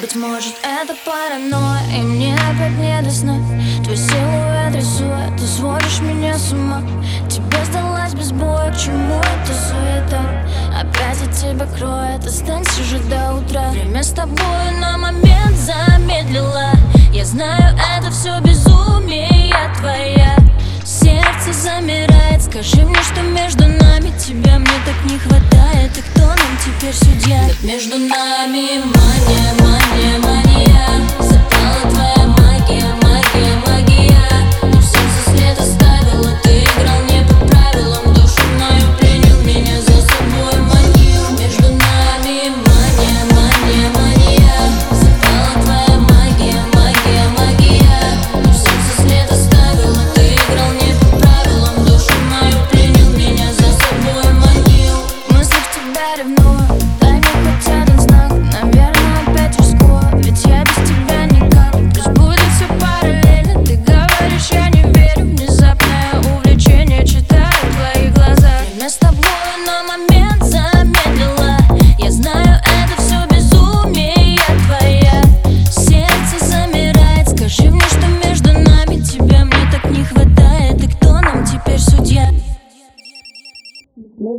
Быть может это паранойя И мне опять не до сна. Твой силуэт рисует Ты сводишь меня с ума. Тебе сдалась без боя К чему это суета? Опять от тебя кроет Останься же до утра. Время с тобой на момент замедлила Я знаю, это все безумие твоя. Сердце замирает Скажи мне, что между нами Тебя мне так не хватает. И кто нам теперь судья? Между нами мания,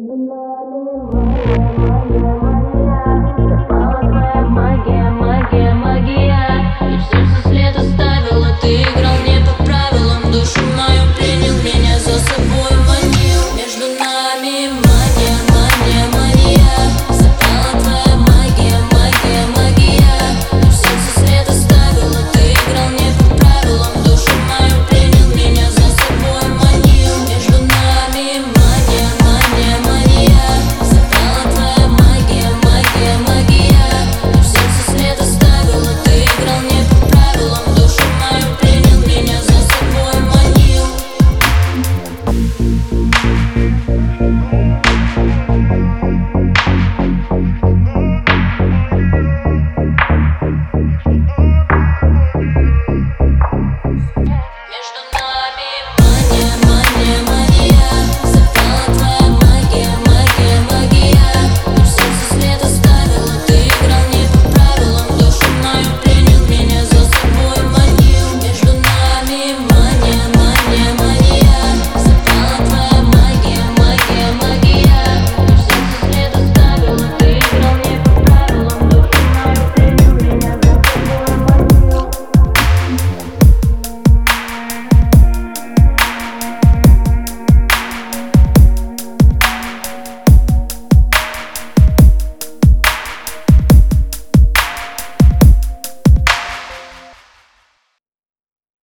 മായ മായ